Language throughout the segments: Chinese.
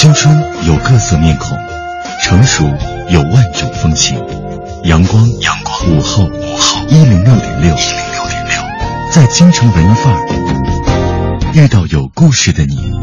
青春有各色面孔，成熟有万种风情。阳光，阳光，午后，午后，一零六点六，一零六点六，在京城文艺范儿遇到有故事的你。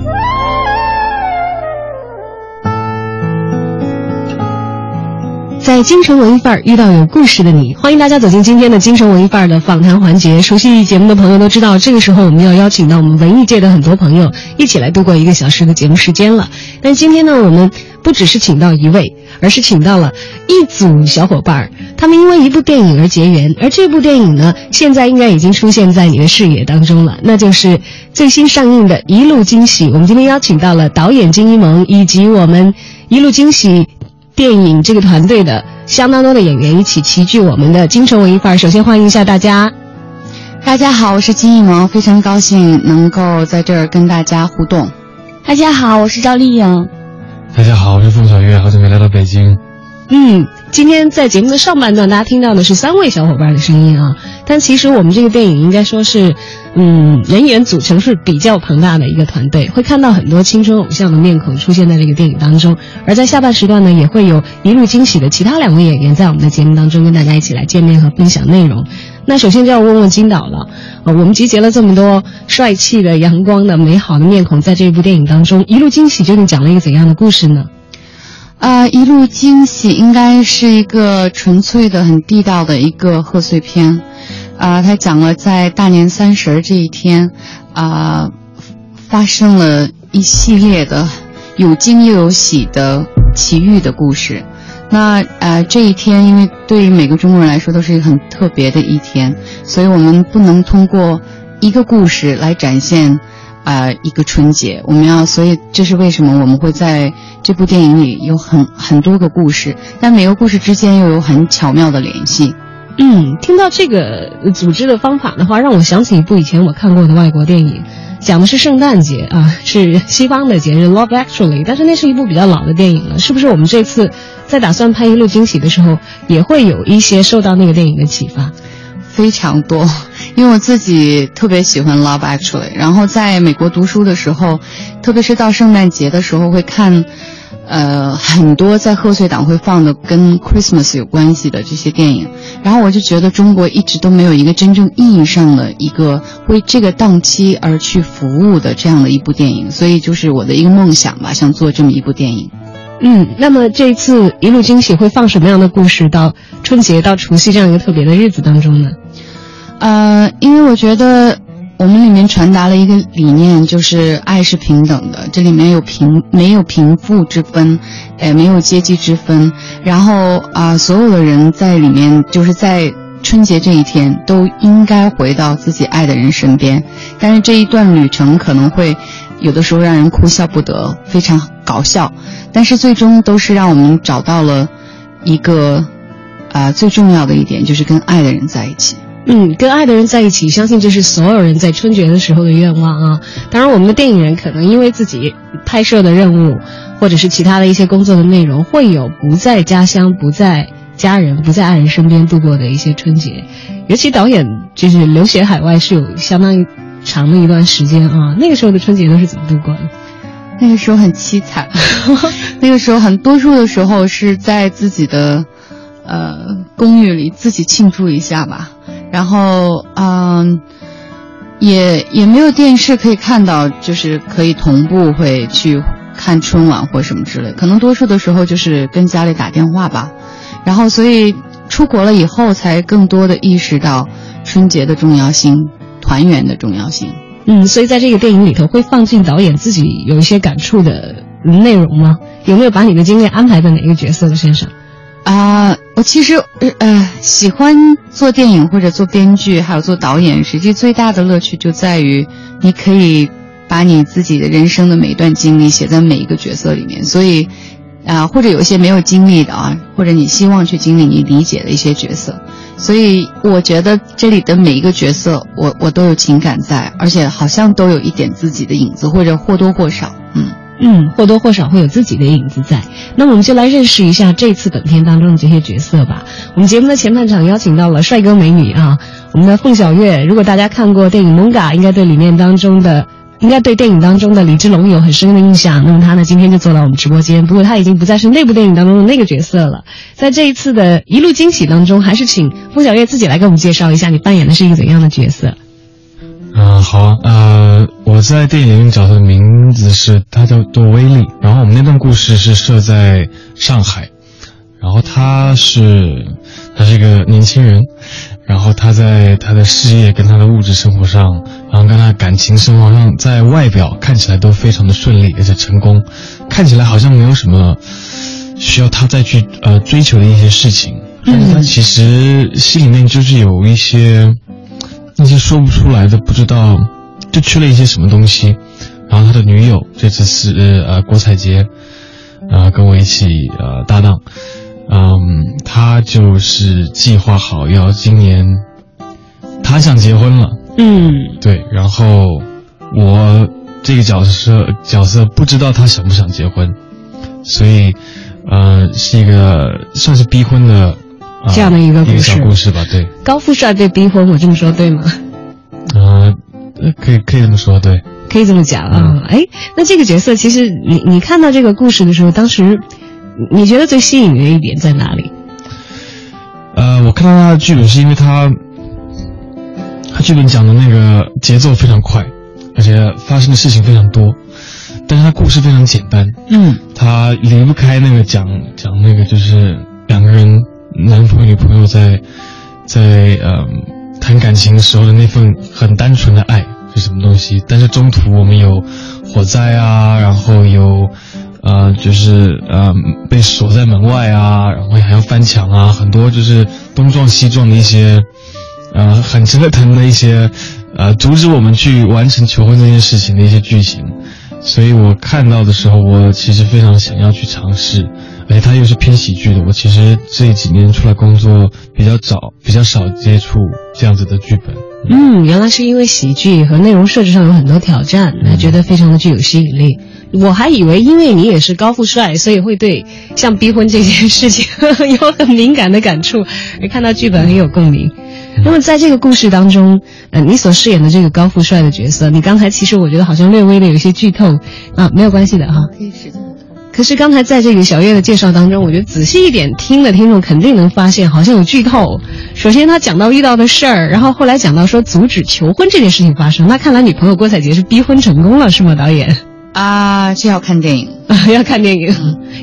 在京城文艺范儿遇到有故事的你，欢迎大家走进今天的京城文艺范儿的访谈环节。熟悉节目的朋友都知道，这个时候我们要邀请到我们文艺界的很多朋友一起来度过一个小时的节目时间了。但今天呢，我们不只是请到一位，而是请到了一组小伙伴儿，他们因为一部电影而结缘，而这部电影呢，现在应该已经出现在你的视野当中了，那就是最新上映的《一路惊喜》。我们今天邀请到了导演金一萌以及我们《一路惊喜》。电影这个团队的相当多的演员一起齐聚我们的京城文艺范儿。首先欢迎一下大家。大家好，我是金艺萌，非常高兴能够在这儿跟大家互动。大家好，我是赵丽颖。大家好，我是凤小月，好久没来到北京。嗯，今天在节目的上半段，大家听到的是三位小伙伴的声音啊。但其实我们这个电影应该说是，嗯，人员组成是比较庞大的一个团队，会看到很多青春偶像的面孔出现在这个电影当中。而在下半时段呢，也会有一路惊喜的其他两位演员在我们的节目当中跟大家一起来见面和分享内容。那首先就要问问金导了，呃，我们集结了这么多帅气的、阳光的、美好的面孔，在这部电影当中，一路惊喜究竟讲了一个怎样的故事呢？啊、一路惊喜应该是一个纯粹的、很地道的一个贺岁片。啊、它讲了在大年三十这一天，啊、发生了一系列的有惊又有喜的奇遇的故事。那呃，这一天因为对于每个中国人来说都是一个很特别的一天，所以我们不能通过一个故事来展现啊、呃一个春节。我们要，所以这是为什么我们会在这部电影里有很很多个故事，但每个故事之间又有很巧妙的联系。嗯，听到这个组织的方法的话，让我想起一部以前我看过的外国电影，讲的是圣诞节啊，是西方的节日《Love Actually》，但是那是一部比较老的电影了。是不是我们这次在打算拍《一路惊喜》的时候，也会有一些受到那个电影的启发？非常多，因为我自己特别喜欢《Love Actually》，然后在美国读书的时候，特别是到圣诞节的时候会看，呃，很多在贺岁档会放的跟 Christmas 有关系的这些电影，然后我就觉得中国一直都没有一个真正意义上的一个为这个档期而去服务的这样的一部电影，所以就是我的一个梦想吧，想做这么一部电影。嗯，那么这次《一路惊喜》会放什么样的故事到春节到除夕这样一个特别的日子当中呢？呃，因为我觉得我们里面传达了一个理念，就是爱是平等的，这里面有贫没有贫富之分，呃，没有阶级之分，然后啊、所有的人在里面就是在。春节这一天都应该回到自己爱的人身边，但是这一段旅程可能会有的时候让人哭笑不得，非常搞笑，但是最终都是让我们找到了一个啊、最重要的一点，就是跟爱的人在一起。嗯，跟爱的人在一起，相信这是所有人在春节的时候的愿望啊。当然，我们的电影人可能因为自己拍摄的任务，或者是其他的一些工作的内容，会有不在家乡、不在家人、不在爱人身边度过的一些春节。尤其导演就是留学海外是有相当长的一段时间啊。那个时候的春节都是怎么度过的？那个时候很凄惨，那个时候很多数的时候是在自己的呃公寓里自己庆祝一下吧，然后嗯、也也没有电视可以看到，就是可以同步会去看春晚或什么之类，可能多数的时候就是跟家里打电话吧，然后所以出国了以后才更多的意识到春节的重要性，团圆的重要性。嗯，所以在这个电影里头会放进导演自己有一些感触的内容吗？有没有把你的经验安排在哪个角色的身上？啊、我其实呃呃喜欢做电影或者做编剧，还有做导演，实际最大的乐趣就在于你可以把你自己的人生的每一段经历写在每一个角色里面，所以，啊，或者有一些没有经历的啊，或者你希望去经历、你理解的一些角色，所以我觉得这里的每一个角色，我我都有情感在，而且好像都有一点自己的影子，或者或多或少，嗯。嗯，或多或少会有自己的影子在。那我们就来认识一下这次本片当中的这些角色吧。我们节目的前半场邀请到了帅哥美女啊，我们的凤小岳。如果大家看过电影《蒙嘎》，应该对里面当中的，应该对电影当中的李志龙有很深的印象。那么他呢，今天就坐到我们直播间。不过他已经不再是那部电影当中的那个角色了。在这一次的一路惊喜当中，还是请凤小岳自己来给我们介绍一下，你扮演的是一个怎样的角色。嗯，好啊，呃，我在电影里角色的名字是他叫做威利，然后我们那段故事是设在上海，然后他是他是一个年轻人，然后他在他的事业跟他的物质生活上，然后跟他感情生活上，在外表看起来都非常的顺利而且成功，看起来好像没有什么需要他再去呃追求的一些事情，但是他其实心里面就是有一些。那些说不出来的，不知道，就缺了一些什么东西。然后他的女友这次是呃郭采洁，呃跟我一起呃搭档，嗯，他就是计划好要今年，他想结婚了，嗯，对，然后我这个角色角色不知道他想不想结婚，所以呃是一个算是逼婚的。这样的一个故事，故事吧，对。高富帅被逼婚，我这么说对吗？呃，可以可以这么说，对。可以这么讲啊，哎，那这个角色其实你你看到这个故事的时候，当时你觉得最吸引人的一点在哪里？呃，我看到他的剧本是因为他，他剧本讲的那个节奏非常快，而且发生的事情非常多，但是他故事非常简单。嗯。他离不开那个讲讲那个就是两个人。男朋友女朋友在，在呃谈感情的时候的那份很单纯的爱是什么东西？但是中途我们有火灾啊，然后有呃就是呃被锁在门外啊，然后还要翻墙啊，很多就是东撞西撞的一些呃很折腾的一些呃阻止我们去完成求婚这件事情的一些剧情。所以我看到的时候，我其实非常想要去尝试。而且它又是偏喜剧的，我其实这几年出来工作比较早，比较少接触这样子的剧本。嗯，原来是因为喜剧和内容设置上有很多挑战，那觉得非常的具有吸引力。我还以为因为你也是高富帅，所以会对像逼婚这件事情 有很敏感的感触，而看到剧本很有共鸣。那么在这个故事当中，呃，你所饰演的这个高富帅的角色，你刚才其实我觉得好像略微的有一些剧透啊，没有关系的哈。可以试着。可是刚才在这个小月的介绍当中，我觉得仔细一点听的听众肯定能发现，好像有剧透。首先他讲到遇到的事儿，然后后来讲到说阻止求婚这件事情发生。那看来女朋友郭采洁是逼婚成功了，是吗？导演啊，这要看电影，要看电影，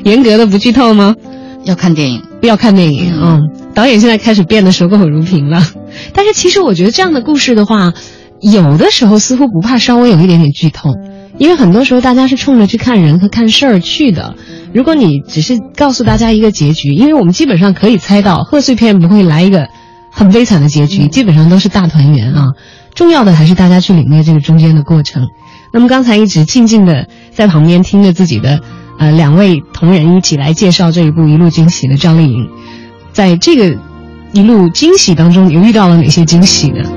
严格的不剧透吗？要看电影，要看电影。嗯，导演现在开始变得守口如瓶了。但是其实我觉得这样的故事的话，有的时候似乎不怕稍微有一点点剧透。因为很多时候大家是冲着去看人和看事儿去的，如果你只是告诉大家一个结局，因为我们基本上可以猜到贺岁片不会来一个很悲惨的结局，基本上都是大团圆啊。重要的还是大家去领略这个中间的过程。那么刚才一直静静的在旁边听着自己的呃两位同仁一起来介绍这一部《一路惊喜》的张丽颖，在这个一路惊喜当中，你遇到了哪些惊喜呢？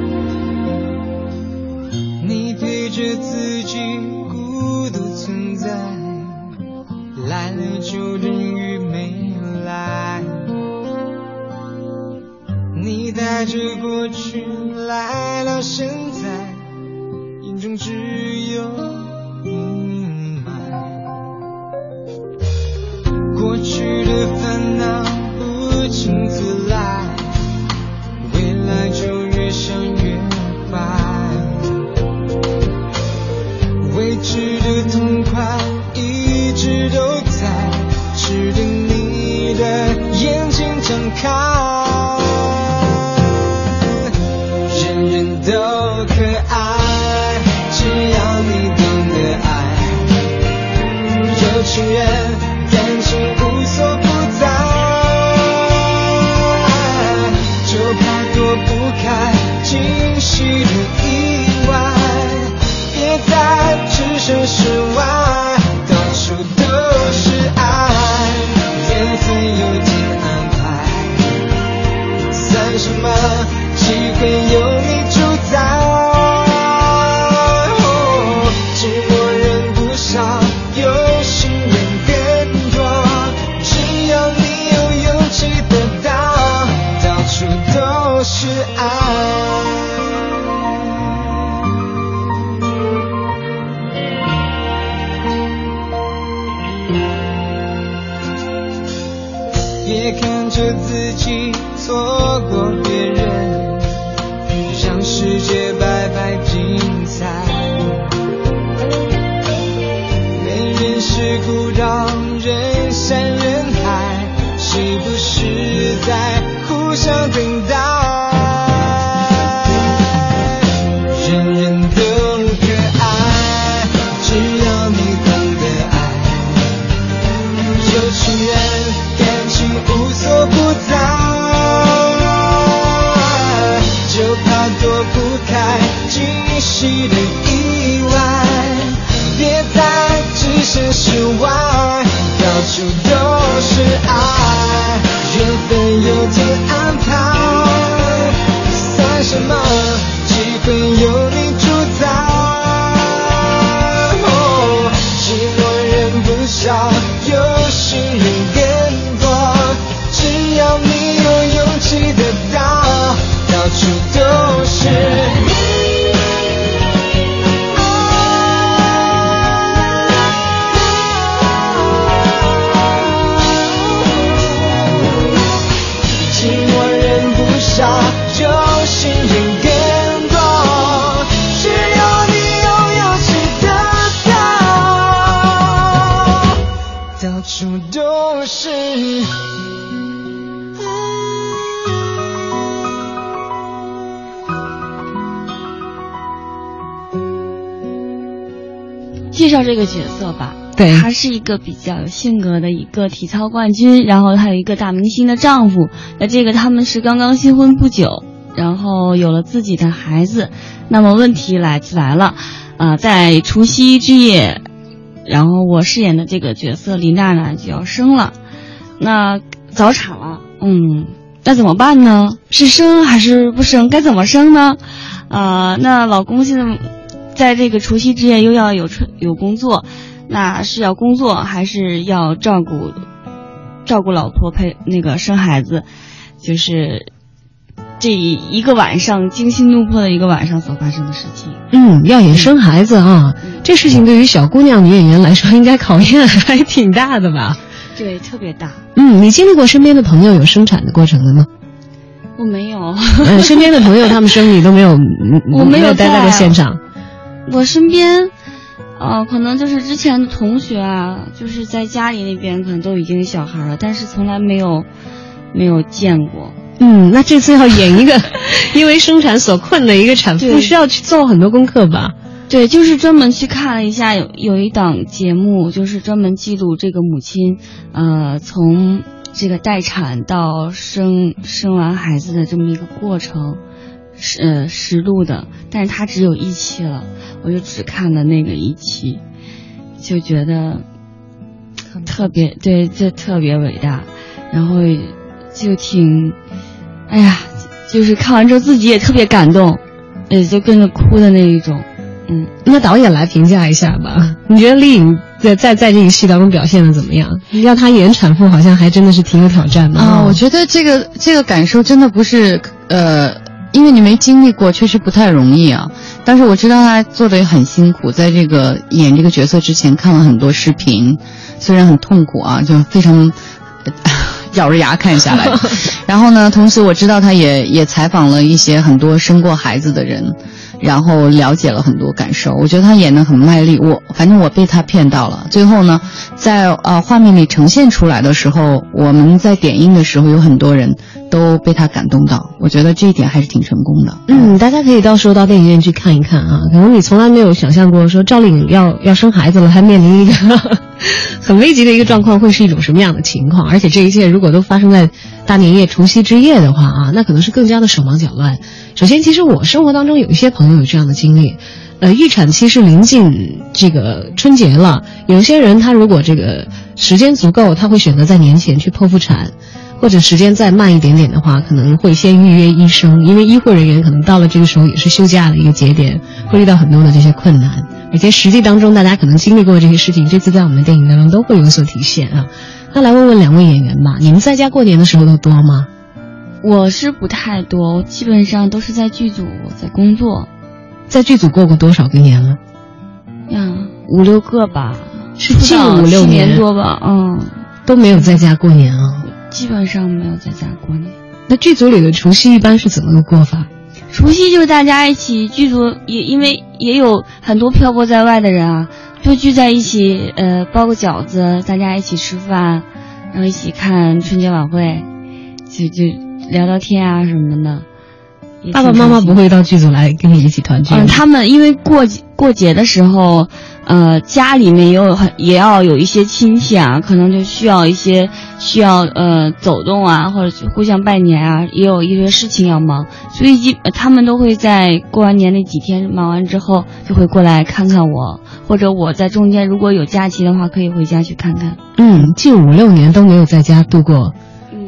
这个角色吧。对他是一个比较有性格的一个体操冠军，然后还有一个大明星的丈夫。那这个他们是刚刚新婚不久，然后有了自己的孩子。那么问题来来了，啊、在除夕之夜，然后我饰演的这个角色李娜娜就要生了，那早产了，嗯，那怎么办呢？是生还是不生？该怎么生呢？啊、那老公现在在这个除夕之夜又要有春有工作，那是要工作还是要照顾照顾老婆陪那个生孩子？就是这一个晚上惊心动魄的一个晚上所发生的事情。嗯，要演生孩子啊，这事情对于小姑娘女演员来说，应该考验还挺大的吧？对，特别大。嗯，你经历过身边的朋友有生产的过程的吗？我没有，嗯，身边的朋友他们生你都没有，嗯我没有待在过在现场。我身边，呃，可能就是之前的同学啊，就是在家里那边可能都已经有小孩了，但是从来没有没有见过。嗯，那这次要演一个因为生产所困的一个产妇，对需要去做很多功课吧？对，就是专门去看了一下，有有一档节目，就是专门记录这个母亲，呃，从这个待产到生生完孩子的这么一个过程，实呃实录的，但是它只有一期了，我就只看了那个一期，就觉得特别对，这特别伟大，然后就挺，哎呀，就是看完之后自己也特别感动，也就跟着哭的那一种。嗯，那导演来评价一下吧。你觉得丽颖在在在这个戏当中表现的怎么样？要她演产妇，好像还真的是挺有挑战的啊，哦我觉得这个这个感受真的不是呃，因为你没经历过，确实不太容易啊。但是我知道他做的也很辛苦，在这个演这个角色之前看了很多视频，虽然很痛苦啊，就非常。呃 咬着牙看下来，然后呢，同时我知道他也也采访了一些很多生过孩子的人，然后了解了很多感受。我觉得他演得很卖力，我反正我被他骗到了。最后呢，在呃画面里呈现出来的时候，我们在点映的时候，有很多人都被他感动到。我觉得这一点还是挺成功的。嗯，大家可以到时候到电影院去看一看啊。可能你从来没有想象过，说赵丽颖要要生孩子了，还面临一个很危急的一个状况，会是一种什么样的情况？而且这一切如果都发生在大年夜、除夕之夜的话啊，那可能是更加的手忙脚乱。首先，其实我生活当中有一些朋友有这样的经历，呃，预产期是临近这个春节了，有些人他如果这个时间足够，他会选择在年前去剖腹产。或者时间再慢一点点的话，可能会先预约医生，因为医护人员可能到了这个时候也是休假的一个节点，会遇到很多的这些困难。而且实际当中大家可能经历过这些事情，这次在我们的电影当中都会有所体现啊。那来问问两位演员吧，你们在家过年的时候都多吗？我是不太多，我基本上都是在剧组在工作。在剧组过过多少个年了？呀，五六个吧，是近五六年多吧？嗯，都没有在家过年啊。基本上没有在家过年。那剧组里的除夕一般是怎么个过法？除夕就是大家一起，剧组也因为也有很多漂泊在外的人啊，就聚在一起，呃，包个饺子，大家一起吃饭，然后一起看春节晚会，就就聊聊天啊什么的。爸爸妈妈不会到剧组来跟你一起团聚？嗯，他们因为过过节的时候，呃，家里面也有很也要有一些亲戚啊，可能就需要一些需要呃走动啊，或者互相拜年啊，也有一些事情要忙，所以基他们都会在过完年那几天忙完之后，就会过来看看我，或者我在中间如果有假期的话，可以回家去看看。嗯，近五六年都没有在家度过。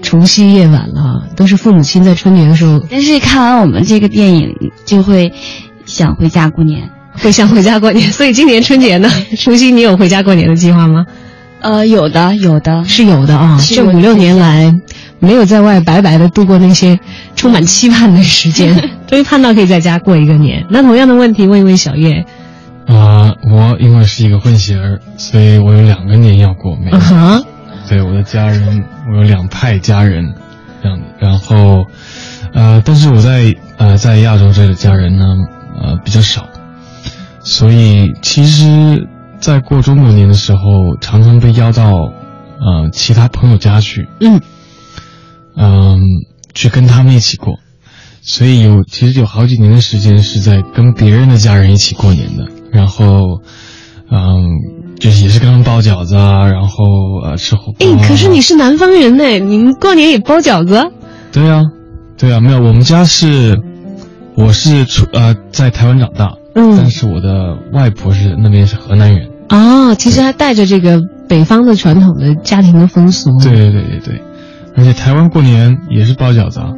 除夕夜晚了，都是父母亲在春节的时候。但是看完我们这个电影，就会想回家过年，会想回家过年。所以今年春节呢，除夕你有回家过年的计划吗？呃，有的，有的是有的啊。这五六年来，没有在外白白的度过那些充满期盼的时间，终于盼到可以在家过一个年。那同样的问题问一问小叶。啊，我因为是一个混血儿，所以我有两个年要过。没啊。对我的家人，我有两派家人，这样的。然后，呃，但是我在呃在亚洲这里的家人呢，呃比较少，所以其实，在过中国年的时候，常常被邀到呃其他朋友家去，嗯，嗯，去跟他们一起过，所以有其实有好几年的时间是在跟别人的家人一起过年的，然后，嗯。就是也是跟他们包饺子啊，然后呃吃火锅。哎，可是你是南方人呢，你们过年也包饺子？对啊，对啊，没有，我们家是，我是出呃在台湾长大，嗯，但是我的外婆是那边是河南人。哦，其实还带着这个北方的传统的家庭的风俗。对对对对对，而且台湾过年也是包饺子啊。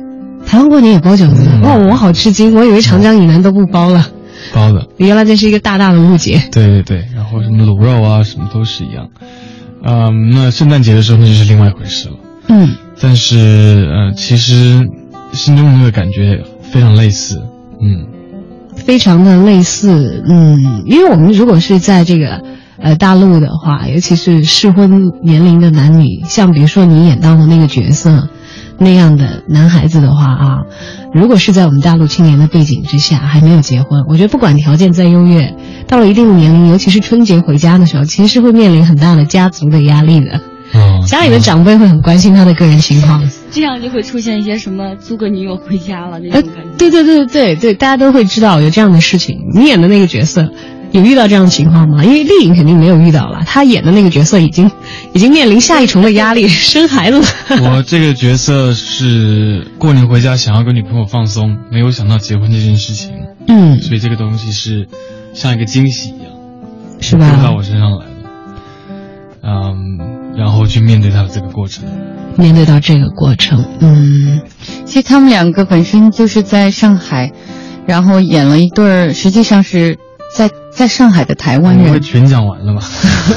台湾过年也包饺子？哇，我好吃惊，我以为长江以南都不包了。包的，原来这是一个大大的误解。对对对，然后什么卤肉啊，什么都是一样。嗯，那圣诞节的时候那就是另外一回事了。嗯，但是呃，其实心中的那个感觉非常类似。嗯，非常的类似。嗯，因为我们如果是在这个呃大陆的话，尤其是适婚年龄的男女，像比如说你演到的那个角色。那样的男孩子的话啊，如果是在我们大陆青年的背景之下还没有结婚，我觉得不管条件再优越，到了一定的年龄，尤其是春节回家的时候，其实是会面临很大的家族的压力的。嗯，家里的长辈会很关心他的个人情况，这样就会出现一些什么租个女友回家了那种感觉。对对对对对对，大家都会知道有这样的事情。你演的那个角色。有遇到这样的情况吗？因为丽颖肯定没有遇到了，她演的那个角色已经，已经面临下一重的压力，生孩子了。我这个角色是过年回家想要跟女朋友放松，没有想到结婚这件事情。嗯，所以这个东西是像一个惊喜一样，是吧？到我身上来了。嗯，然后去面对他的这个过程，面对到这个过程，嗯，其实他们两个本身就是在上海，然后演了一对儿，实际上是在。在上海的台湾人，全讲完了吧？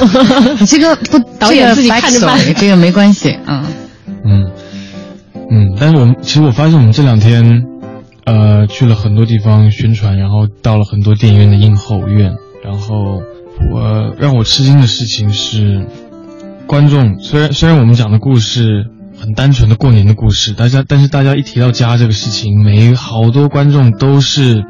这个不，导演自己看着办，这个没关系。嗯嗯嗯，但是我们其实我发现我们这两天，呃，去了很多地方宣传，然后到了很多电影院的映后院，然后我让我吃惊的事情是，观众虽然虽然我们讲的故事很单纯的过年的故事，大家但是大家一提到家这个事情，每好多观众都是。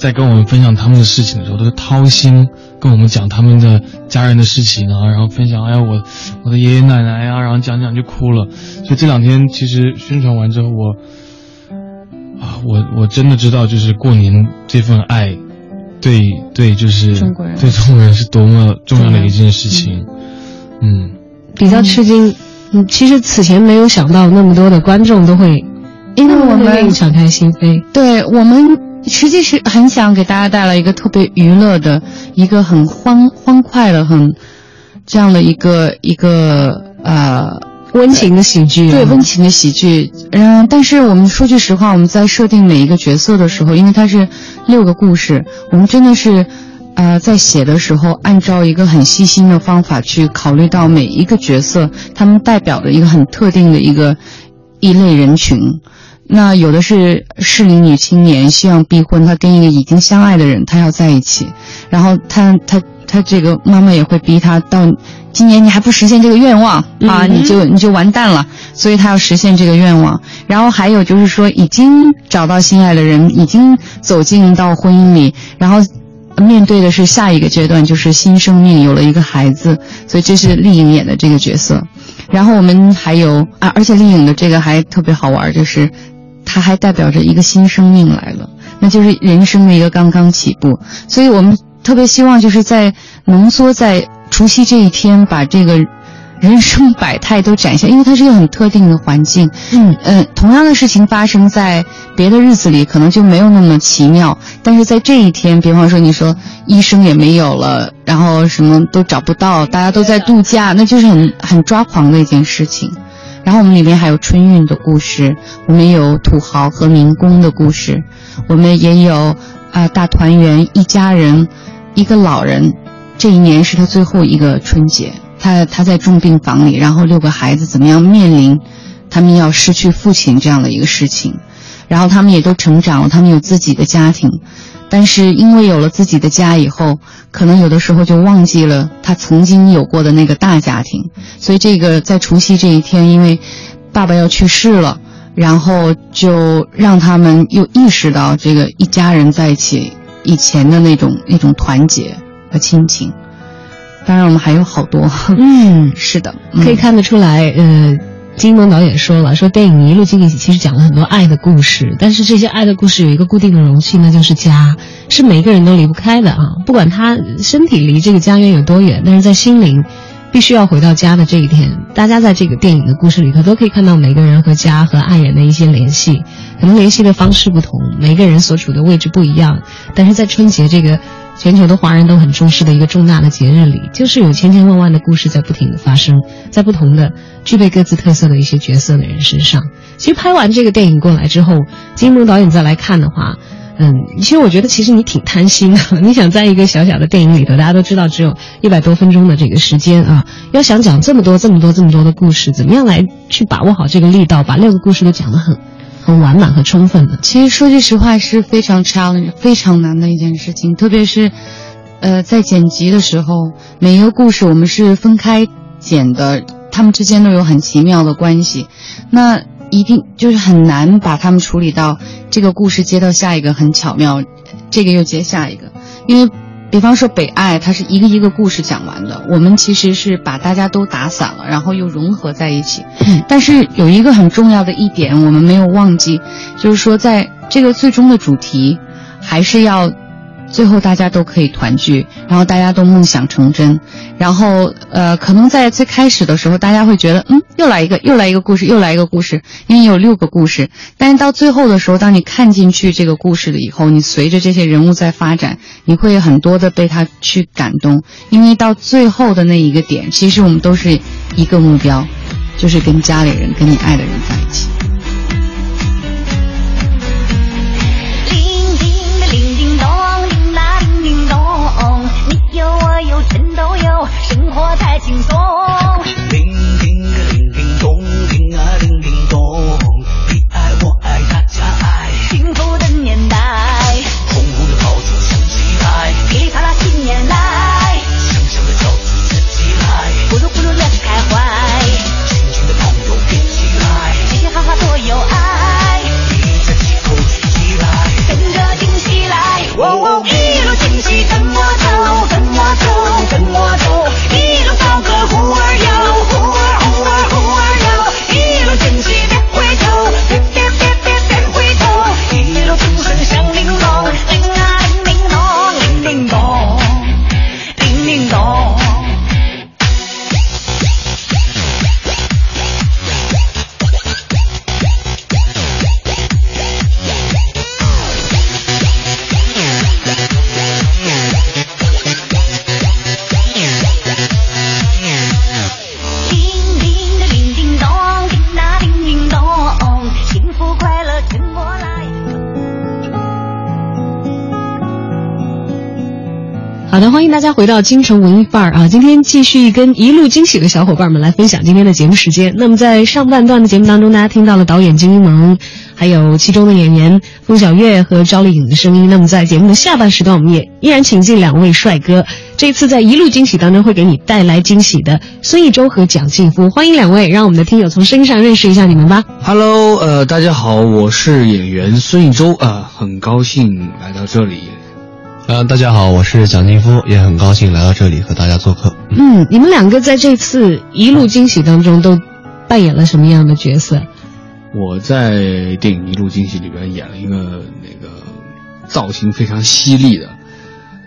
在跟我们分享他们的事情的时候，都是掏心跟我们讲他们的家人的事情啊，然后分享哎呀我我的爷爷奶奶呀，然后讲讲就哭了。所以这两天其实宣传完之后，我啊我我真的知道，就是过年这份爱，对对就是中国人对中国人是多么重要的一件事情。嗯，比较吃惊，嗯，其实此前没有想到那么多的观众都会，因为我们敞开心扉，对我们。实际是很想给大家带来一个特别娱乐的、一个很欢欢快的、很这样的一个一个呃温情的喜剧。对，温情的喜剧。嗯，但是我们说句实话，我们在设定每一个角色的时候，因为它是六个故事，我们真的是。呃，在写的时候，按照一个很细心的方法去考虑到每一个角色，他们代表的一个很特定的一个一类人群。那有的是适龄女青年，希望逼婚，她跟一个已经相爱的人，她要在一起，然后她她她这个妈妈也会逼她到今年你还不实现这个愿望啊，你就你就完蛋了，所以她要实现这个愿望。然后还有就是说，已经找到心爱的人，已经走进到婚姻里，然后面对的是下一个阶段，就是新生命有了一个孩子，所以这是丽颖演的这个角色。然后我们还有啊，而且丽颖的这个还特别好玩，就是。它还代表着一个新生命来了，那就是人生的一个刚刚起步。所以我们特别希望就是在浓缩在除夕这一天，把这个人生百态都展现，因为它是一个很特定的环境。嗯呃，同样的事情发生在别的日子里，可能就没有那么奇妙，但是在这一天，比方说你说医生也没有了，然后什么都找不到，大家都在度假，那就是很很抓狂的一件事情。然后我们里面还有春运的故事，我们有土豪和民工的故事，我们也有啊、大团圆，一家人，一个老人，这一年是他最后一个春节，他他在重病房里，然后六个孩子怎么样面临他们要失去父亲这样的一个事情，然后他们也都成长了，他们有自己的家庭。但是因为有了自己的家以后，可能有的时候就忘记了他曾经有过的那个大家庭，所以这个在除夕这一天，因为爸爸要去世了，然后就让他们又意识到这个一家人在一起以前的那种那种团结和亲情。当然，我们还有好多，嗯，是的，可以看得出来，呃。金蒙导演说了，说电影一路经历其实讲了很多爱的故事，但是这些爱的故事有一个固定的容器，那就是家，是每个人都离不开的啊。不管他身体离这个家园有多远，但是在心灵，必须要回到家的这一天。大家在这个电影的故事里头都可以看到每个人和家和爱人的一些联系，可能联系的方式不同，每个人所处的位置不一样，但是在春节这个。全球的华人都很重视的一个重大的节日里，就是有千千万万的故事在不停的发生，在不同的具备各自特色的一些角色的人身上。其实拍完这个电影过来之后，金蒙导演再来看的话，嗯，其实我觉得其实你挺贪心的。你想在一个小小的电影里头，大家都知道只有一百多分钟的这个时间啊，要想讲这么多、这么多、这么多的故事，怎么样来去把握好这个力道，把六个故事都讲得很。很完满和充分的。其实说句实话，是非常 challenge、非常难的一件事情，特别是，呃，在剪辑的时候，每一个故事我们是分开剪的，他们之间都有很奇妙的关系，那一定就是很难把他们处理到这个故事接到下一个很巧妙，这个又接下一个，因为。比方说《北爱》，它是一个一个故事讲完的。我们其实是把大家都打散了，然后又融合在一起。嗯，但是有一个很重要的一点，我们没有忘记，就是说，在这个最终的主题，还是要最后大家都可以团聚，然后大家都梦想成真。然后，呃，可能在最开始的时候，大家会觉得，嗯，又来一个，又来一个故事，又来一个故事，因为有六个故事。但是到最后的时候，当你看进去这个故事了以后，你随着这些人物在发展，你会很多的被他去感动，因为到最后的那一个点，其实我们都是一个目标，就是跟家里人、跟你爱的人在一起。太轻松。好的，欢迎大家回到京城文艺范儿啊！今天继续跟一路惊喜的小伙伴们来分享今天的节目时间。那么在上半段的节目当中，大家听到了导演金一萌，还有其中的演员风小月和赵丽颖的声音。那么在节目的下半时段，我们也依然请进两位帅哥。这次在一路惊喜当中会给你带来惊喜的孙艺洲和蒋劲夫，欢迎两位，让我们的听友从声音上认识一下你们吧。Hello，呃，大家好，我是演员孙艺洲啊、很高兴来到这里。呃，大家好，我是蒋劲夫，也很高兴来到这里和大家做客。嗯，你们两个在这次一路惊喜当中都扮演了什么样的角色？我在电影《一路惊喜》里边演了一个那个造型非常犀利的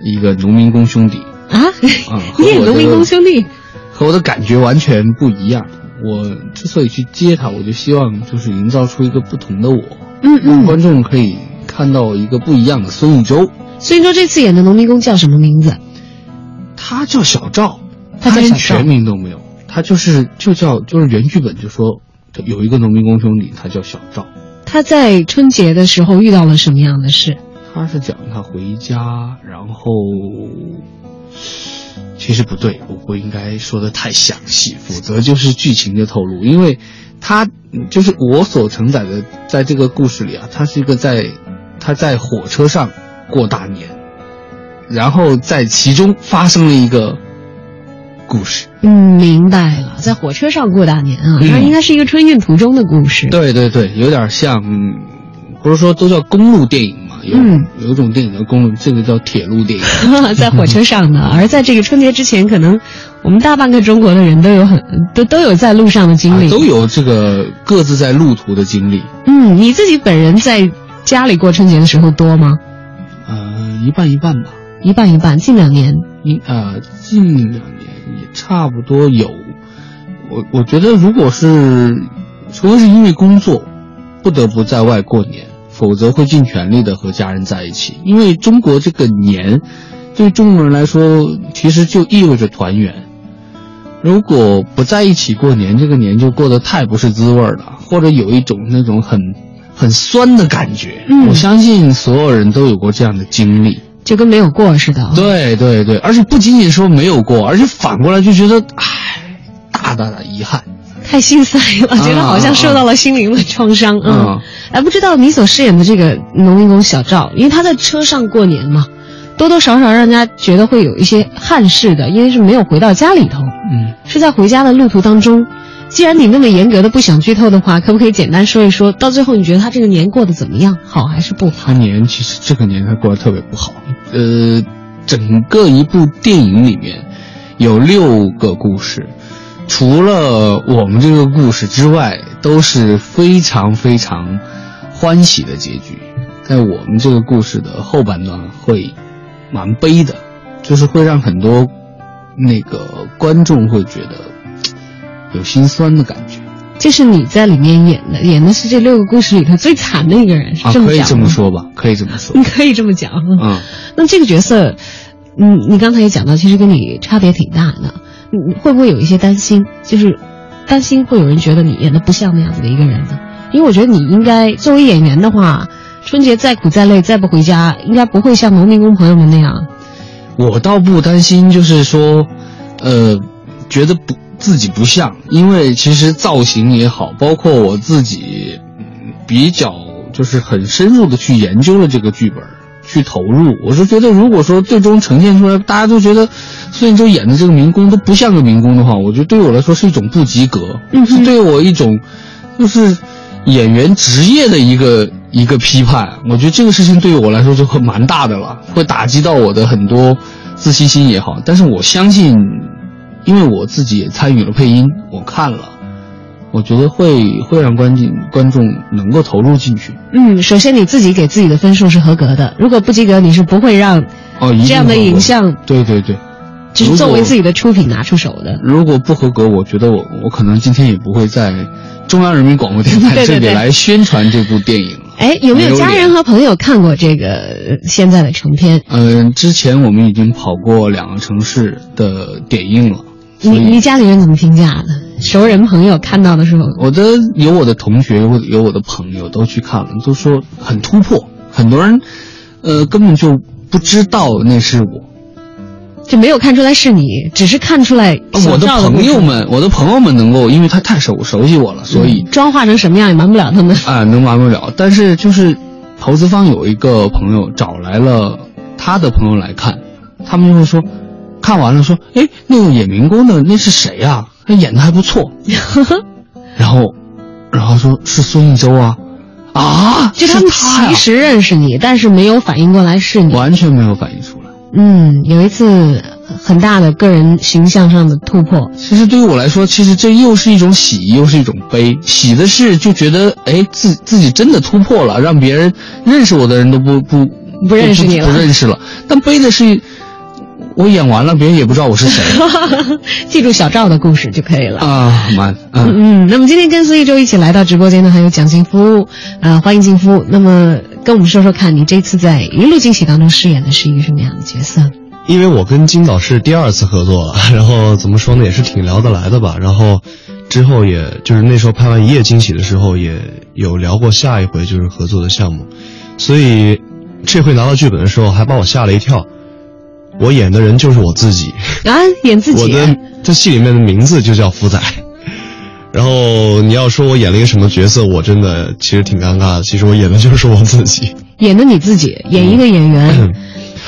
一个农民工兄弟啊，啊、你演农民工兄弟，和我的感觉完全不一样。我之所以去接他，我就希望就是营造出一个不同的我，嗯嗯，让观众可以看到一个不一样的孙艺洲。所以说这次演的农民工叫什么名字？他叫小赵，他叫连全名都没有，他就是就叫就是原剧本就说有一个农民工兄弟，他叫小赵。他在春节的时候遇到了什么样的事？他是讲他回家，然后其实不对，我不应该说的太详细，否则就是剧情的透露。因为他嗯就是我所承载的，在这个故事里啊，他是一个在他在火车上过大年，然后在其中发生了一个故事。嗯，明白了，在火车上过大年啊，嗯那应该是一个春运途中的故事。对对对，有点像，嗯不是说都叫公路电影嘛？有、嗯有一种电影叫公路，这个叫铁路电影。在火车上的，而在这个春节之前，可能我们大半个中国的人都有很都都有在路上的经历，啊都有这个各自在路途的经历。嗯，你自己本人在家里过春节的时候多吗？呃，一半一半吧。一半一半，近两年。一呃，近两年也差不多有。我我觉得，如果是除非是因为工作不得不在外过年，否则会尽全力的和家人在一起。因为中国这个年，对中国人来说，其实就意味着团圆。如果不在一起过年，这个年就过得太不是滋味了，或者有一种那种很很酸的感觉。嗯我相信所有人都有过这样的经历。就跟没有过似的。对对对，而且不仅仅说没有过，而且反过来就觉得，唉，大大的遗憾。太心塞了，觉得好像受到了心灵的创伤。嗯嗯，哎，不知道你所饰演的这个农民工小赵，因为他在车上过年嘛，多多少少让人家觉得会有一些憾事的，因为是没有回到家里头，嗯，是在回家的路途当中。既然你那么严格的不想剧透的话，可不可以简单说一说，到最后你觉得他这个年过得怎么样，好还是不好？他年其实这个年他过得特别不好。呃，整个一部电影里面有六个故事，除了我们这个故事之外，都是非常非常欢喜的结局。在我们这个故事的后半段会蛮悲的，就是会让很多那个观众会觉得有心酸的感觉。就是你在里面演的，演的是这六个故事里头最惨的一个人，是啊，这么讲吗可以这么，说吧，可以这么说 你。可以这么讲。嗯，那这个角色，嗯，你刚才也讲到，其实跟你差别挺大的。你会不会有一些担心？就是担心会有人觉得你演的不像那样子的一个人呢？因为我觉得你应该作为演员的话，春节再苦再累再不回家，应该不会像农民工朋友们那样。我倒不担心，就是说，呃，觉得不自己不像，因为其实造型也好，包括我自己嗯比较就是很深入的去研究了这个剧本，去投入。我是觉得，如果说最终呈现出来，大家都觉得孙艺洲演的这个民工都不像个民工的话，我觉得对我来说是一种不及格，嗯是对我一种就是演员职业的一个一个批判。我觉得这个事情对于我来说就会蛮大的了，会打击到我的很多自信心也好。但是我相信，因为我自己也参与了配音，我看了，我觉得会会让观众观众能够投入进去。嗯，首先你自己给自己的分数是合格的，如果不及格，你是不会让哦，这样的影像，对对对，就是作为自己。的出品拿出手的。如果不合格，我觉得我我可能今天也不会在中央人民广播电台这里来宣传这部电影了。哎，有没有家人和朋友看过这个呃现在的成片？嗯、之前我们已经跑过两个城市的点映了。所你你家里人怎么评价的？熟人朋友看到的时候，我的有我的同学，有有我的朋友都去看了，都说很突破。很多人，呃，根本就不知道那是我。就没有看出来是你，只是看出来我的朋友们，我的朋友们能够，因为他太熟熟悉我了，所以妆化成什么样也瞒不了他们。啊、能瞒不了。但是就是投资方有一个朋友找来了他的朋友来看，他们就会说，看完了说，哎，那个演民工的那是谁呀、他演的还不错。然后，然后说是孙艺洲啊，啊，就他们是他呀其实认识你，但是没有反应过来是你。完全没有反应出来。嗯，有一次很大的个人形象上的突破。其实对于我来说，其实这又是一种喜，又是一种悲。喜的是就觉得，哎，自自己真的突破了，让别人认识我的人都不不不认识你了不认识了。但悲的是，我演完了，别人也不知道我是谁 记住小赵的故事就可以了。啊，蛮嗯。嗯，那么今天跟孙艺洲一起来到直播间的还有蒋劲夫，啊、欢迎劲夫。那么跟我们说说看，你这次在《一路惊喜》当中饰演的是一个什么样的角色？因为我跟金导是第二次合作了，然后怎么说呢，也是挺聊得来的吧。然后之后也就是那时候拍完《一夜惊喜》的时候，也有聊过下一回就是合作的项目，所以这回拿到剧本的时候还把我吓了一跳。我演的人就是我自己，啊，演自己。我的在戏里面的名字就叫福仔。然后你要说我演了一个什么角色，我真的其实挺尴尬的。其实我演的就是我自己。演的你自己，演一个演员。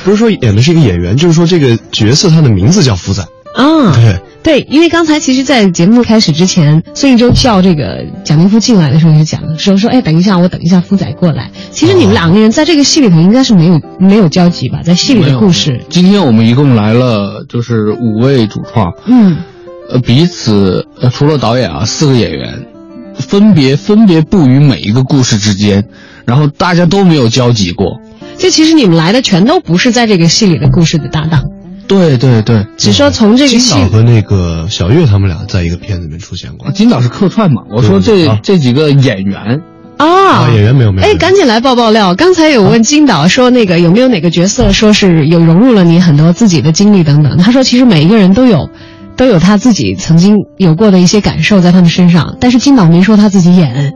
不是说演的是一个演员，就是说这个角色他的名字叫福仔。啊，对对，因为刚才其实，在节目开始之前，孙艺洲叫这个蒋劲夫进来的时候就讲了，说说，哎，等一下，我等一下夫仔过来。其实你们两个人在这个戏里头应该是没有没有交集吧，在戏里的故事。今天我们一共来了就是五位主创，嗯，呃，彼此呃除了导演啊，四个演员，分别分别布于每一个故事之间，然后大家都没有交集过。就其实你们来的全都不是在这个戏里的故事的搭档，对对对，只说从这个戏金导和那个小岳他们俩在一个片子里面出现过。金导是客串嘛？我说这、啊这几个演员啊啊，演员没有没有。哎，赶紧来爆爆料！刚才有问金导说，那个有没有哪个角色说是有融入了你很多自己的经历等等？他说，其实每一个人都有，都有他自己曾经有过的一些感受在他们身上，但是金导没说他自己演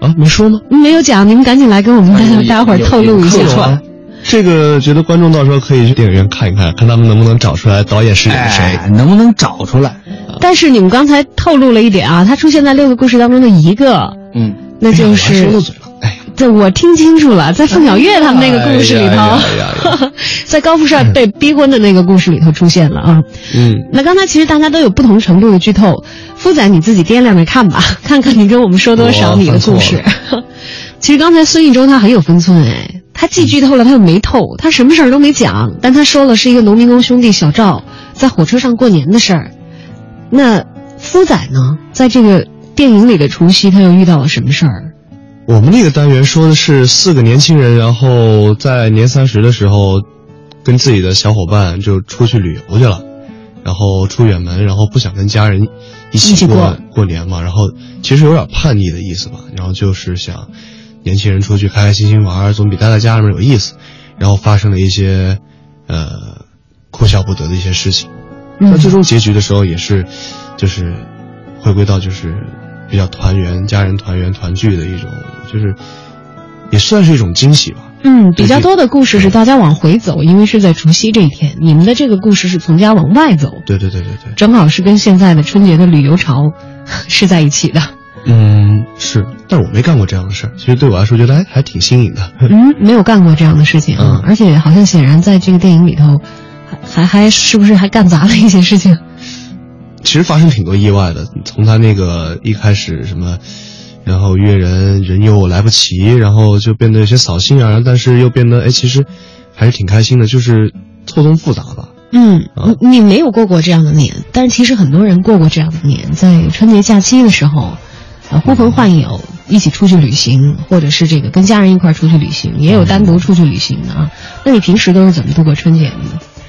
啊，没说吗？没有讲，你们赶紧来跟我们大家大家伙儿透露一下。啊这个觉得观众到时候可以去电影院看一看，看他们能不能找出来导演是演谁，哎、能不能找出来？但是你们刚才透露了一点啊，他出现在六个故事当中的一个，嗯，那就是、哎、说漏嘴了，哎呀，这我听清楚了，在凤小岳他们那个故事里头，哎、在高富帅被逼婚的那个故事里头出现了啊。嗯，那刚才其实大家都有不同程度的剧透，夫仔你自己掂量着看吧，看看你跟我们说多少你的故事。其实刚才孙艺洲他很有分寸哎。他既剧透了，他又没透，他什么事儿都没讲，但他说了是一个农民工兄弟小赵在火车上过年的事儿。那夫仔呢，在这个电影里的除夕，他又遇到了什么事儿？我们那个单元说的是四个年轻人，然后在年三十的时候，跟自己的小伙伴就出去旅游去了，然后出远门，然后不想跟家人一起过过过年嘛，然后其实有点叛逆的意思吧，然后就是想。年轻人出去开开心心玩，总比待在家里面有意思。然后发生了一些，呃，哭笑不得的一些事情。嗯、那最终结局的时候，也是，就是回归到就是比较团圆、家人团圆团聚的一种，就是也算是一种惊喜吧。嗯，比较多的故事是大家往回走，因为是在除夕这一天。你们的这个故事是从家往外走。对对对对对，正好是跟现在的春节的旅游潮 是在一起的。嗯，是，但是我没干过这样的事儿。其实对我来说，觉得还还挺新颖的。嗯，没有干过这样的事情啊，嗯、而且好像显然在这个电影里头，还还还是不是还干砸了一些事情？其实发生挺多意外的，从他那个一开始什么，然后约人人又来不及，然后就变得有些扫兴啊，但是又变得哎，其实还是挺开心的，就是错综复杂吧。嗯，你你没有过过这样的年，但是其实很多人过过这样的年，在春节假期的时候。呃，呼朋唤友一起出去旅行，或者是这个跟家人一块出去旅行，也有单独出去旅行的啊。那你平时都是怎么度过春节的？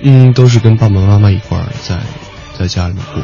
嗯，都是跟爸爸妈妈一块儿在在家里面过。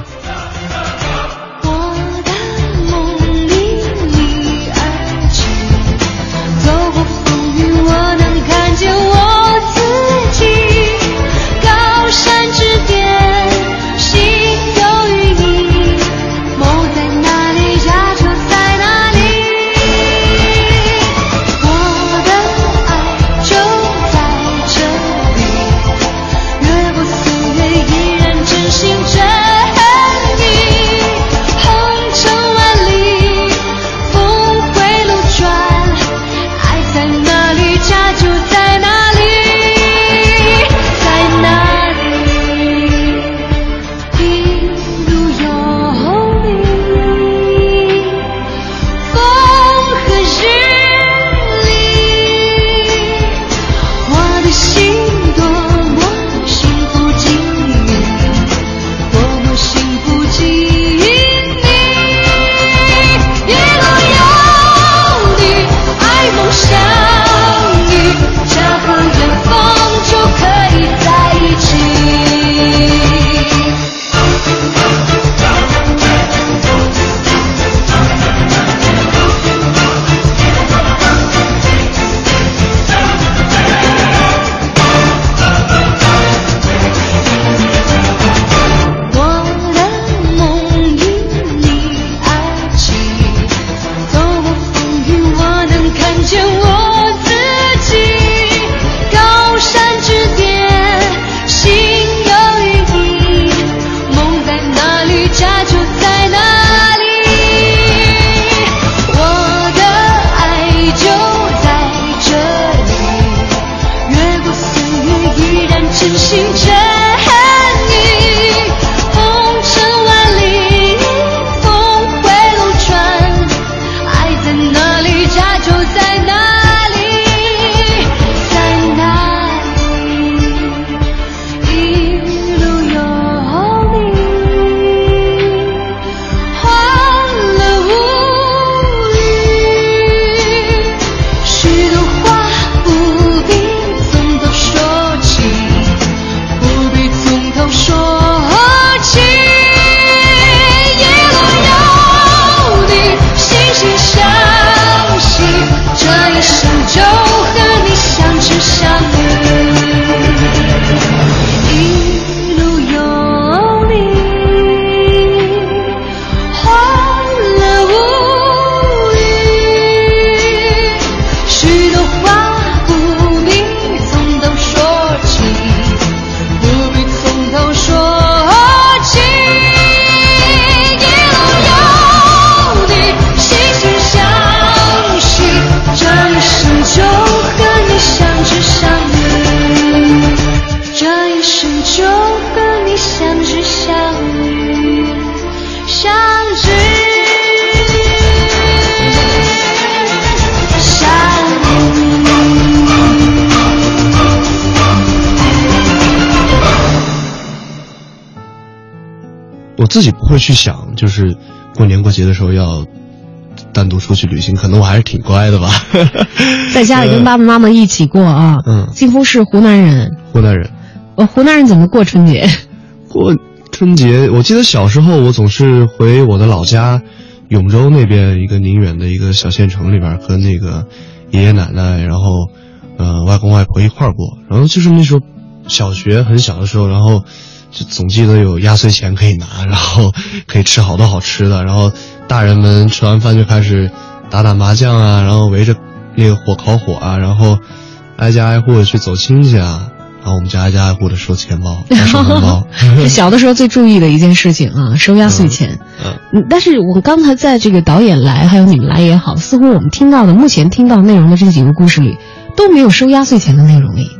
我自己不会去想，就是过年过节的时候要单独出去旅行，可能我还是挺乖的吧。在家里跟爸爸妈妈一起过啊。嗯，几乎是湖南人。湖南人。呃，湖南人怎么过春节？过春节，我记得小时候我总是回我的老家永州那边一个宁远的一个小县城里边，和那个爷爷奶奶，然后呃外公外婆一块儿过。然后就是那时候小学很小的时候，然后就总记得有压岁钱可以拿，然后可以吃好多好吃的。然后大人们吃完饭就开始打打麻将啊，然后围着那个火烤火啊，然后挨家挨户的去走亲戚啊。然后我们家挨家挨户的收钱包、收红包，是 小的时候最注意的一件事情啊，收压岁钱。嗯，但是我刚才在这个导演来，还有你们来也好，似乎我们听到的目前听到内容的这几个故事里，都没有收压岁钱的内容里。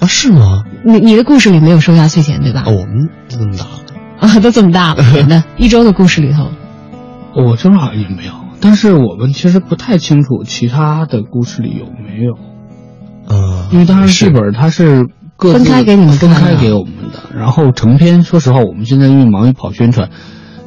啊，是吗？你你的故事里没有收压岁钱对吧？啊，我们都这么大了啊，都这么大了，那一周的故事里头，我这好像也没有。但是我们其实不太清楚其他的故事里有没有。嗯，因为当时剧本它是。分开给你们分开给我们的，然后成片，说实话，我们现在因为忙于跑宣传，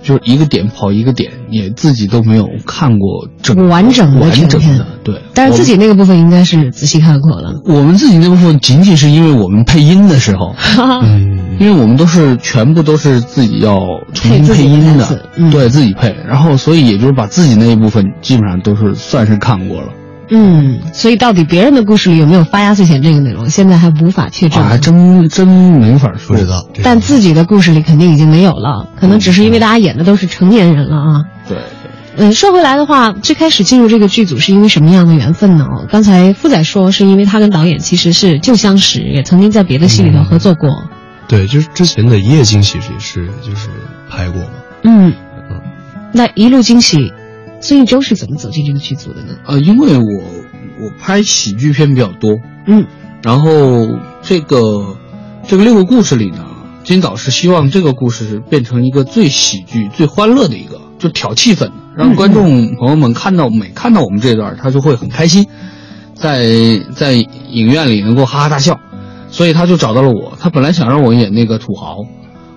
就是一个点跑一个点，也自己都没有看过整完整的完整的，对。但是自己那个部分应该是仔细看过了。我们自己那部分仅仅是因为我们配音的时候，嗯，因为我们都是全部都是自己要重新配音的，对自己配，然后所以也就是把自己那一部分基本上都是算是看过了。嗯，所以到底别人的故事里有没有发压岁钱这个内容，现在还无法确证，还真真没法说。不知道，但自己的故事里肯定已经没有了，可能只是因为大家演的都是成年人了啊。对，嗯，说回来的话，最开始进入这个剧组是因为什么样的缘分呢？刚才夫仔说是因为他跟导演其实是旧相识，也曾经在别的戏里头合作过。对，就是之前的《一夜惊喜》也是就是拍过嘛。嗯嗯，那一路惊喜。孙艺洲是怎么走进这个剧组的呢？呃，因为我我拍喜剧片比较多，嗯，然后这个这个六个故事里呢，金导是希望这个故事变成一个最喜剧、最欢乐的一个，就挑气氛，让观众朋友们看到每看到我们这段，他就会很开心，在在影院里能够哈哈大笑，所以他就找到了我。他本来想让我演那个土豪，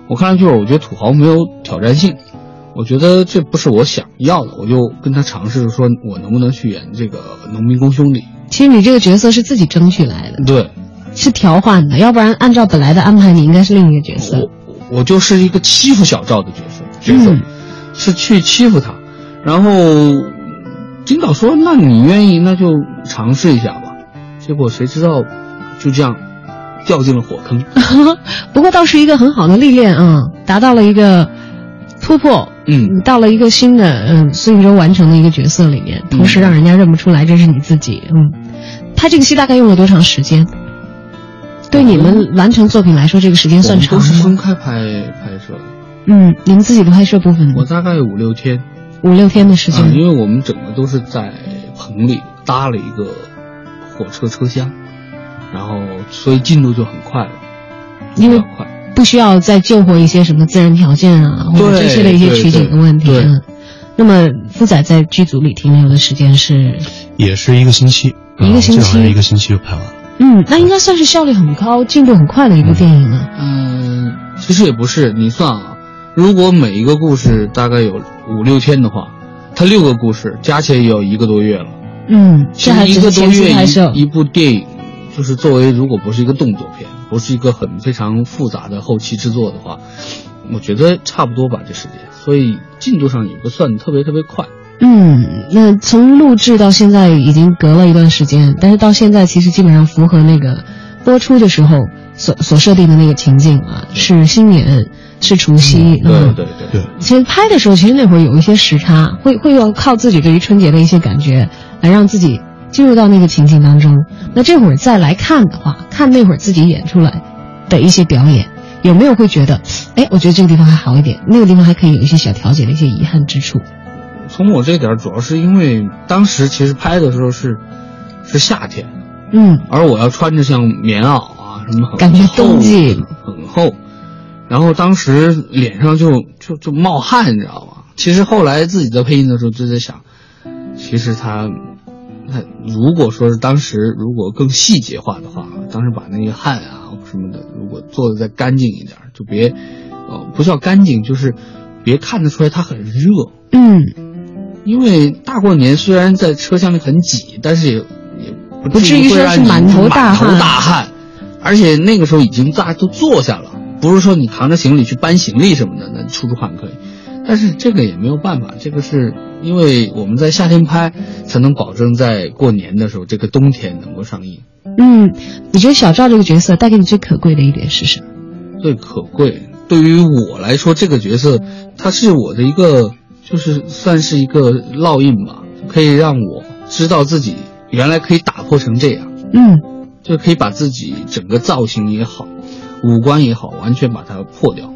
我看上去我觉得土豪没有挑战性。我觉得这不是我想要的，我就跟他尝试说，我能不能去演这个农民工兄弟？其实你这个角色是自己争取来的，对，是调换的，要不然按照本来的安排，你应该是另一个角色。我我就是一个欺负小赵的角色，角色、嗯、是去欺负他。然后金导说：“那你愿意，那就尝试一下吧。”结果谁知道，就这样掉进了火坑。不过倒是一个很好的历练啊，达到了一个。突破，嗯，到了一个新的，嗯，孙艺洲完成的一个角色里面，同时让人家认不出来这是你自己，嗯，拍这个戏大概用了多长时间？对你们完成作品来说，这个时间算长吗？都是分开拍拍摄，嗯，你们自己的拍摄部分，我大概五六天，五六天的时间，啊，因为我们整个都是在棚里搭了一个火车车厢，然后所以进度就很快了，因为快。不需要再救活一些什么自然条件啊，或者这些的一些取景的问题。嗯，那么夫仔在剧组里停留的时间是，也是一个星期，一个星期，一个星期就拍完。嗯，那应该算是效率很高、进度很快的一部电影了。嗯，其实也不是，你算啊，如果每一个故事大概有五六天的话，它六个故事加起来也有一个多月了。嗯，其实一个多月一一部电影，就是作为如果不是一个动作片。不是一个很非常复杂的后期制作的话，我觉得差不多吧，这时间，所以进度上也不算特别特别快。嗯，那从录制到现在已经隔了一段时间，但是到现在其实基本上符合那个播出的时候所所设定的那个情境啊，是新年，是除夕。对对对对。其实拍的时候，其实那会儿有一些时差，会会要靠自己对于春节的一些感觉来让自己。进入到那个情境当中，那这会儿再来看的话，看那会儿自己演出来的一些表演，有没有会觉得，哎，我觉得这个地方还好一点，那个地方还可以有一些小调节的一些遗憾之处。从我这点主要是因为当时其实拍的时候是是夏天，嗯，而我要穿着像棉袄啊什么感觉冬季很厚，然后当时脸上就就就冒汗，你知道吗？其实后来自己在配音的时候就在想，其实他。那如果说是当时如果更细节化的话，当时把那个汗啊什么的，如果做的再干净一点，就别，呃，不叫干净，就是别看得出来它很热。嗯，因为大过年虽然在车厢里很挤，但是也也不至于说是满头大汗。满头大汗，而且那个时候已经大家都坐下了，不是说你扛着行李去搬行李什么的，那出出汗可以。但是这个也没有办法，这个是因为我们在夏天拍，才能保证在过年的时候这个冬天能够上映。嗯，你觉得小赵这个角色带给你最可贵的一点是什么？最可贵，对于我来说，这个角色他是我的一个，就是算是一个烙印吧，可以让我知道自己原来可以打破成这样。嗯，就可以把自己整个造型也好，五官也好，完全把它破掉。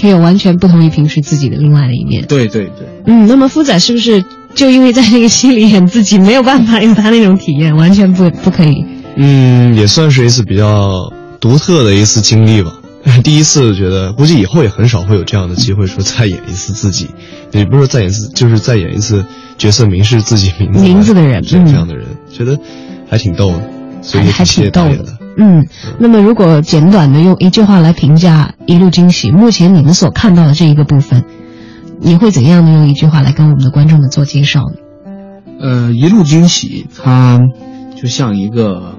可以有完全不同于平时自己的另外的一面。对对对，嗯，那么夫仔是不是就因为在那个戏里演自己，没有办法有他那种体验，完全不不可以？嗯，也算是一次比较独特的一次经历吧。第一次觉得，估计以后也很少会有这样的机会，说再演一次自己，也不是说再演一次，就是再演一次角色明示自己名字名字的人，这样的人，觉得还挺逗的，所以还挺逗的。嗯，那么如果简短的用一句话来评价《一路惊喜》，目前你们所看到的这一个部分，你会怎样的用一句话来跟我们的观众们做介绍呢？呃，《一路惊喜》它就像一个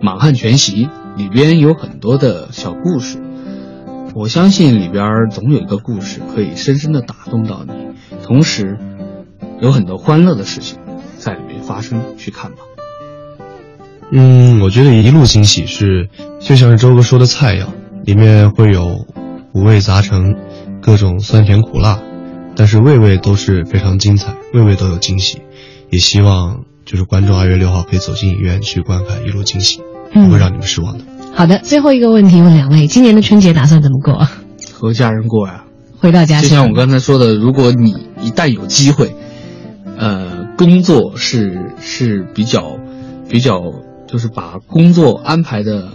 满汉全席，里边有很多的小故事。我相信里边总有一个故事可以深深的打动到你，同时有很多欢乐的事情在里面发生。去看吧。嗯，我觉得一路惊喜是就像是周哥说的菜一样，里面会有五味杂陈，各种酸甜苦辣，但是味味都是非常精彩，味味都有惊喜。也希望就是观众二月六号可以走进影院去观看一路惊喜，不会让你们失望的。好的，最后一个问题问两位：今年的春节打算怎么过？和家人过呀，回到家。就像我刚才说的，如果你一旦有机会，呃，工作是是比较比较。就是把工作安排的，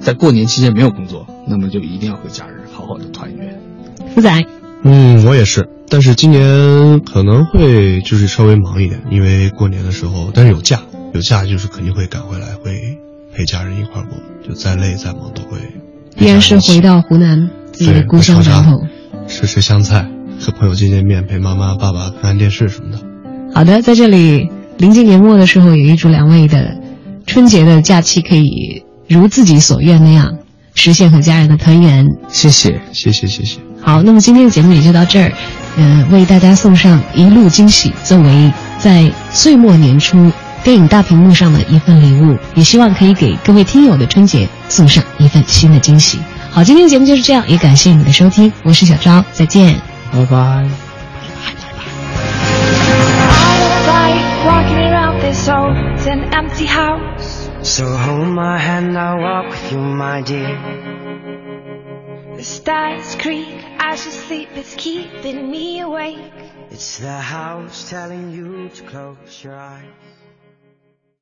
在过年期间没有工作，那么就一定要和家人好好的团圆。福仔，嗯，我也是，但是今年可能会就是稍微忙一点，因为过年的时候，但是有假，有假就是肯定会赶回来，会陪家人一块过，就再累再忙都会。依然是回到湖南自己的故乡上头，吃吃香菜，和朋友见见面，陪妈妈爸爸看看电视什么的。好的，在这里临近年末的时候，也预祝两位的。春节的假期可以如自己所愿那样实现和家人的团圆。谢谢，谢谢，谢谢。好，那么今天的节目也就到这儿。嗯，为大家送上一路惊喜，作为在岁末年初电影大屏幕上的一份礼物，也希望可以给各位听友的春节送上一份新的惊喜。好，今天的节目就是这样，也感谢你的收听，我是小昭，再见，拜拜。So it's an empty house So hold my hand, I'll walk with you, my dear. The stars creak as you sleep, it's keeping me awake. It's the house telling you to close your eyes.